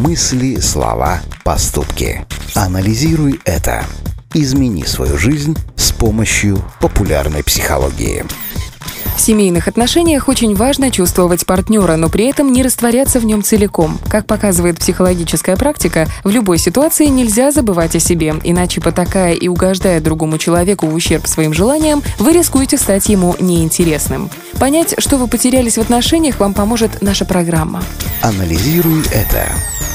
Мысли, слова, поступки. Анализируй это. Измени свою жизнь с помощью популярной психологии. В семейных отношениях очень важно чувствовать партнера, но при этом не растворяться в нем целиком. Как показывает психологическая практика, в любой ситуации нельзя забывать о себе, иначе потакая и угождая другому человеку в ущерб своим желаниям, вы рискуете стать ему неинтересным. Понять, что вы потерялись в отношениях, вам поможет наша программа. Анализируй это.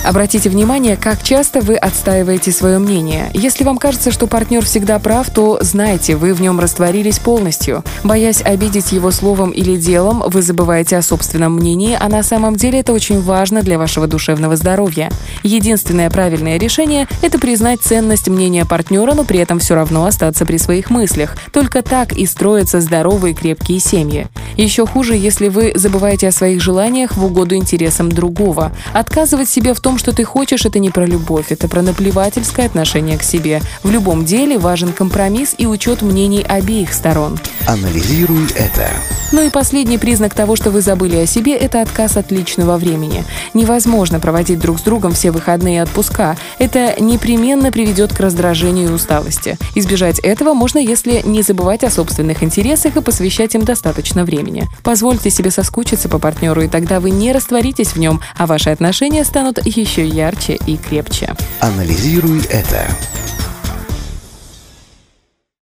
Обратите внимание, как часто вы отстаиваете свое мнение. Если вам кажется, что партнер всегда прав, то знайте, вы в нем растворились полностью. Боясь обидеть его словом или делом, вы забываете о собственном мнении, а на самом деле это очень важно для вашего душевного здоровья. Единственное правильное решение – это признать ценность мнения партнера, но при этом все равно остаться при своих мыслях. Только так и строятся здоровые крепкие семьи. Еще хуже, если вы забываете о своих желаниях в угоду интересам другого. Отказывать себе в том, что ты хочешь, это не про любовь, это про наплевательское отношение к себе. В любом деле важен компромисс и учет мнений обеих сторон. Анализируй это. Ну и последний признак того, что вы забыли о себе, это отказ от личного времени. Невозможно проводить друг с другом все выходные отпуска. Это непременно приведет к раздражению и усталости. Избежать этого можно, если не забывать о собственных интересах и посвящать им достаточно времени. Позвольте себе соскучиться по партнеру, и тогда вы не растворитесь в нем, а ваши отношения станут еще ярче и крепче. Анализируй это.